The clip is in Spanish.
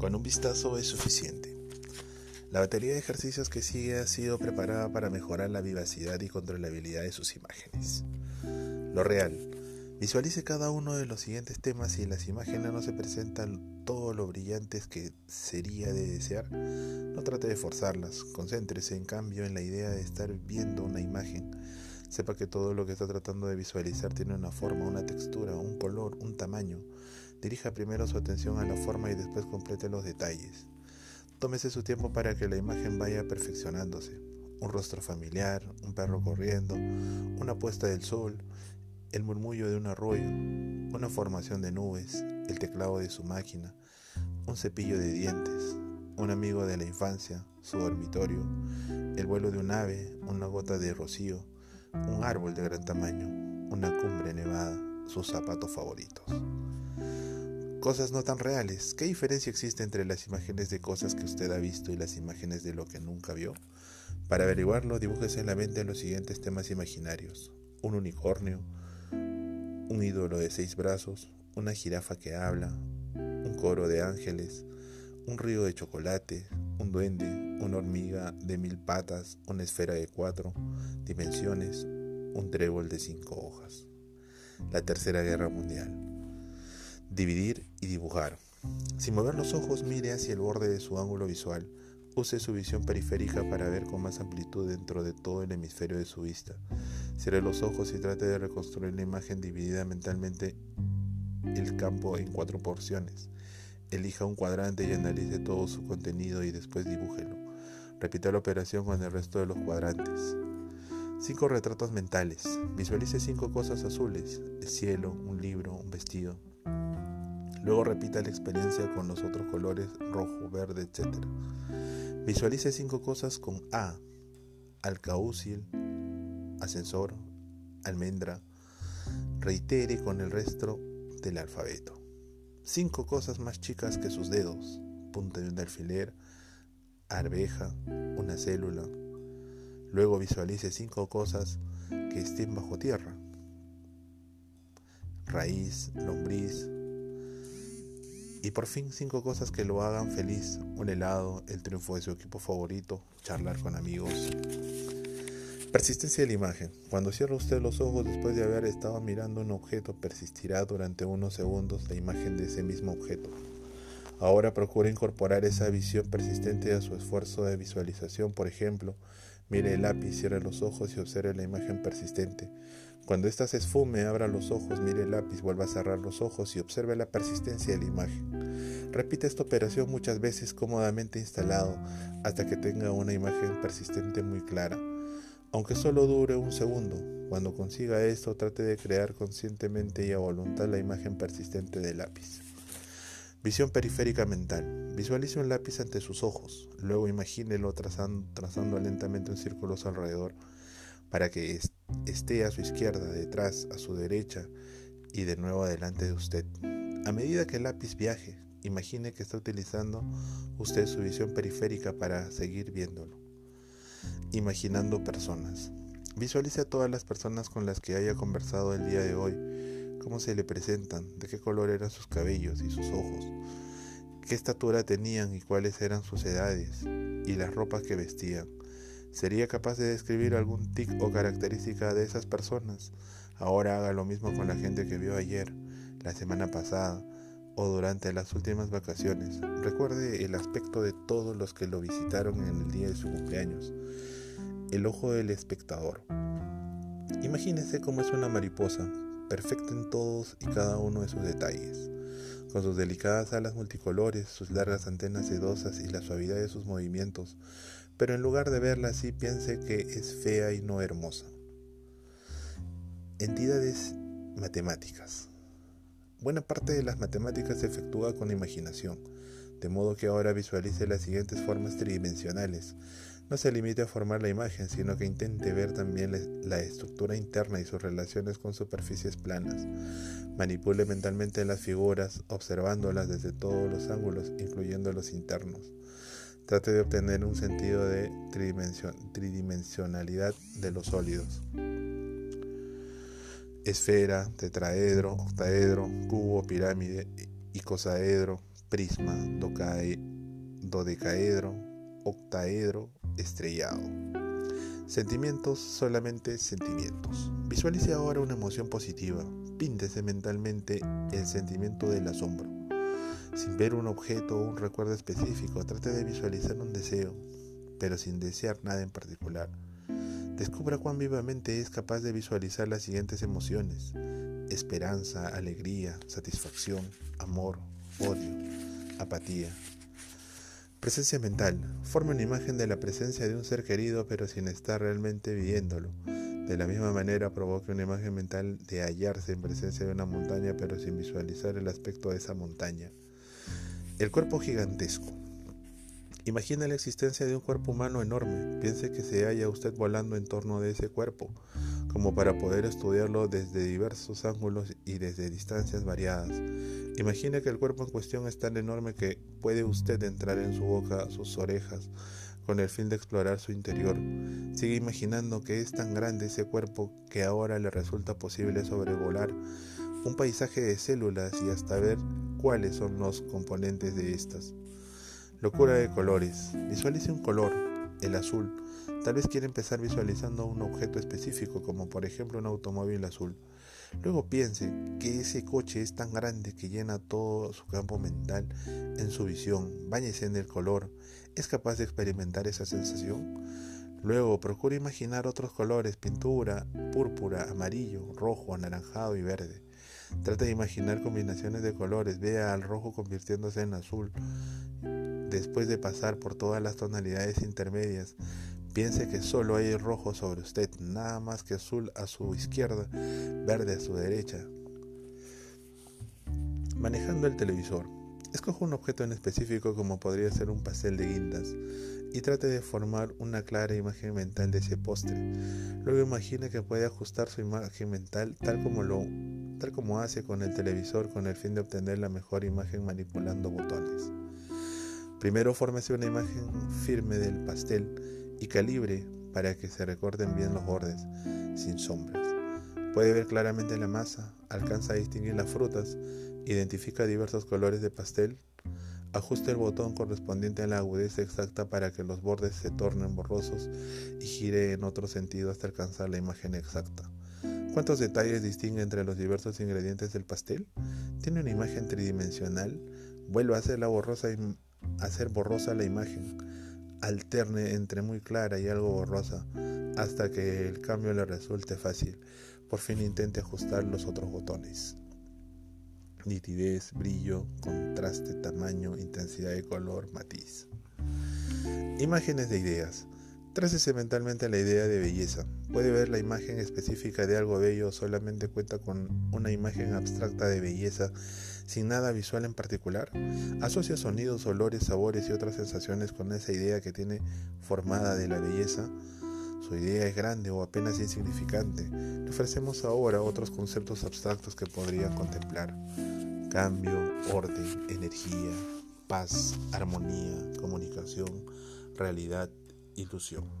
Con un vistazo es suficiente. La batería de ejercicios que sigue ha sido preparada para mejorar la vivacidad y controlabilidad de sus imágenes. Lo real. Visualice cada uno de los siguientes temas y las imágenes no se presentan todo lo brillantes que sería de desear. No trate de forzarlas, concéntrese en cambio en la idea de estar viendo una imagen Sepa que todo lo que está tratando de visualizar tiene una forma, una textura, un color, un tamaño. Dirija primero su atención a la forma y después complete los detalles. Tómese su tiempo para que la imagen vaya perfeccionándose. Un rostro familiar, un perro corriendo, una puesta del sol, el murmullo de un arroyo, una formación de nubes, el teclado de su máquina, un cepillo de dientes, un amigo de la infancia, su dormitorio, el vuelo de un ave, una gota de rocío, un árbol de gran tamaño, una cumbre nevada, sus zapatos favoritos. Cosas no tan reales. ¿Qué diferencia existe entre las imágenes de cosas que usted ha visto y las imágenes de lo que nunca vio? Para averiguarlo, dibújese en la mente los siguientes temas imaginarios. Un unicornio, un ídolo de seis brazos, una jirafa que habla, un coro de ángeles, un río de chocolate, un duende, una hormiga de mil patas, una esfera de cuatro dimensiones, un trébol de cinco hojas. La Tercera Guerra Mundial. Dividir dibujar. Sin mover los ojos, mire hacia el borde de su ángulo visual. Use su visión periférica para ver con más amplitud dentro de todo el hemisferio de su vista. Cierre los ojos y trate de reconstruir la imagen dividida mentalmente el campo en cuatro porciones. Elija un cuadrante y analice todo su contenido y después dibújelo. Repita la operación con el resto de los cuadrantes. 5 retratos mentales. Visualice cinco cosas azules, el cielo, un libro, un vestido. Luego repita la experiencia con los otros colores rojo, verde, etc. Visualice cinco cosas con A, alcaucil, ascensor, almendra. Reitere con el resto del alfabeto cinco cosas más chicas que sus dedos, punta de un alfiler, arveja, una célula. Luego visualice cinco cosas que estén bajo tierra. Raíz, lombriz. Y por fin cinco cosas que lo hagan feliz. Un helado, el triunfo de su equipo favorito, charlar con amigos. Persistencia de la imagen. Cuando cierra usted los ojos después de haber estado mirando un objeto, persistirá durante unos segundos la imagen de ese mismo objeto. Ahora procura incorporar esa visión persistente a su esfuerzo de visualización. Por ejemplo, mire el lápiz, cierre los ojos y observe la imagen persistente. Cuando ésta se esfume, abra los ojos, mire el lápiz, vuelva a cerrar los ojos y observe la persistencia de la imagen. Repite esta operación muchas veces cómodamente instalado hasta que tenga una imagen persistente muy clara aunque solo dure un segundo. Cuando consiga esto, trate de crear conscientemente y a voluntad la imagen persistente del lápiz. Visión periférica mental. Visualice un lápiz ante sus ojos. Luego imagínelo trazando, trazando lentamente un círculo a su alrededor para que esté a su izquierda, detrás, a su derecha y de nuevo adelante de usted. A medida que el lápiz viaje, imagine que está utilizando usted su visión periférica para seguir viéndolo imaginando personas. Visualice a todas las personas con las que haya conversado el día de hoy, cómo se le presentan, de qué color eran sus cabellos y sus ojos, qué estatura tenían y cuáles eran sus edades y las ropas que vestían. ¿Sería capaz de describir algún tic o característica de esas personas? Ahora haga lo mismo con la gente que vio ayer, la semana pasada o durante las últimas vacaciones. Recuerde el aspecto de todos los que lo visitaron en el día de su cumpleaños el ojo del espectador. Imagínese cómo es una mariposa, perfecta en todos y cada uno de sus detalles, con sus delicadas alas multicolores, sus largas antenas sedosas y la suavidad de sus movimientos, pero en lugar de verla así piense que es fea y no hermosa. Entidades matemáticas. Buena parte de las matemáticas se efectúa con imaginación, de modo que ahora visualice las siguientes formas tridimensionales, no se limite a formar la imagen, sino que intente ver también la estructura interna y sus relaciones con superficies planas. Manipule mentalmente las figuras, observándolas desde todos los ángulos, incluyendo los internos. Trate de obtener un sentido de tridimensionalidad de los sólidos. Esfera, tetraedro, octaedro, cubo, pirámide, icosaedro, prisma, dodecaedro, octaedro, estrellado. Sentimientos, solamente sentimientos. Visualice ahora una emoción positiva. Píntese mentalmente el sentimiento del asombro. Sin ver un objeto o un recuerdo específico, trate de visualizar un deseo, pero sin desear nada en particular. Descubra cuán vivamente es capaz de visualizar las siguientes emociones. Esperanza, alegría, satisfacción, amor, odio, apatía, Presencia mental. Forma una imagen de la presencia de un ser querido pero sin estar realmente viéndolo. De la misma manera provoque una imagen mental de hallarse en presencia de una montaña pero sin visualizar el aspecto de esa montaña. El cuerpo gigantesco. Imagina la existencia de un cuerpo humano enorme. Piense que se halla usted volando en torno de ese cuerpo, como para poder estudiarlo desde diversos ángulos y desde distancias variadas. Imagine que el cuerpo en cuestión es tan enorme que puede usted entrar en su boca, sus orejas, con el fin de explorar su interior. Sigue imaginando que es tan grande ese cuerpo que ahora le resulta posible sobrevolar un paisaje de células y hasta ver cuáles son los componentes de estas. Locura de colores. Visualice un color, el azul. Tal vez quiere empezar visualizando un objeto específico, como por ejemplo un automóvil azul. Luego piense que ese coche es tan grande que llena todo su campo mental en su visión. Báñese en el color. ¿Es capaz de experimentar esa sensación? Luego procure imaginar otros colores, pintura, púrpura, amarillo, rojo, anaranjado y verde. Trate de imaginar combinaciones de colores. Vea al rojo convirtiéndose en azul. Después de pasar por todas las tonalidades intermedias, Piense que solo hay rojo sobre usted, nada más que azul a su izquierda, verde a su derecha. Manejando el televisor. Escoja un objeto en específico como podría ser un pastel de guindas y trate de formar una clara imagen mental de ese postre. Luego imagine que puede ajustar su imagen mental tal como lo tal como hace con el televisor con el fin de obtener la mejor imagen manipulando botones. Primero fórmese una imagen firme del pastel y calibre para que se recorten bien los bordes, sin sombras. Puede ver claramente la masa, alcanza a distinguir las frutas, identifica diversos colores de pastel, ajuste el botón correspondiente a la agudeza exacta para que los bordes se tornen borrosos y gire en otro sentido hasta alcanzar la imagen exacta. ¿Cuántos detalles distingue entre los diversos ingredientes del pastel? ¿Tiene una imagen tridimensional? Vuelve a hacer, borrosa la imagen alterne entre muy clara y algo borrosa hasta que el cambio le resulte fácil. Por fin intente ajustar los otros botones. Nitidez, brillo, contraste, tamaño, intensidad de color, matiz. Imágenes de ideas. Trácese mentalmente la idea de belleza. Puede ver la imagen específica de algo bello o solamente cuenta con una imagen abstracta de belleza sin nada visual en particular. Asocia sonidos, olores, sabores y otras sensaciones con esa idea que tiene formada de la belleza. Su idea es grande o apenas insignificante. Le ofrecemos ahora otros conceptos abstractos que podrían contemplar. Cambio, orden, energía, paz, armonía, comunicación, realidad, ilusión.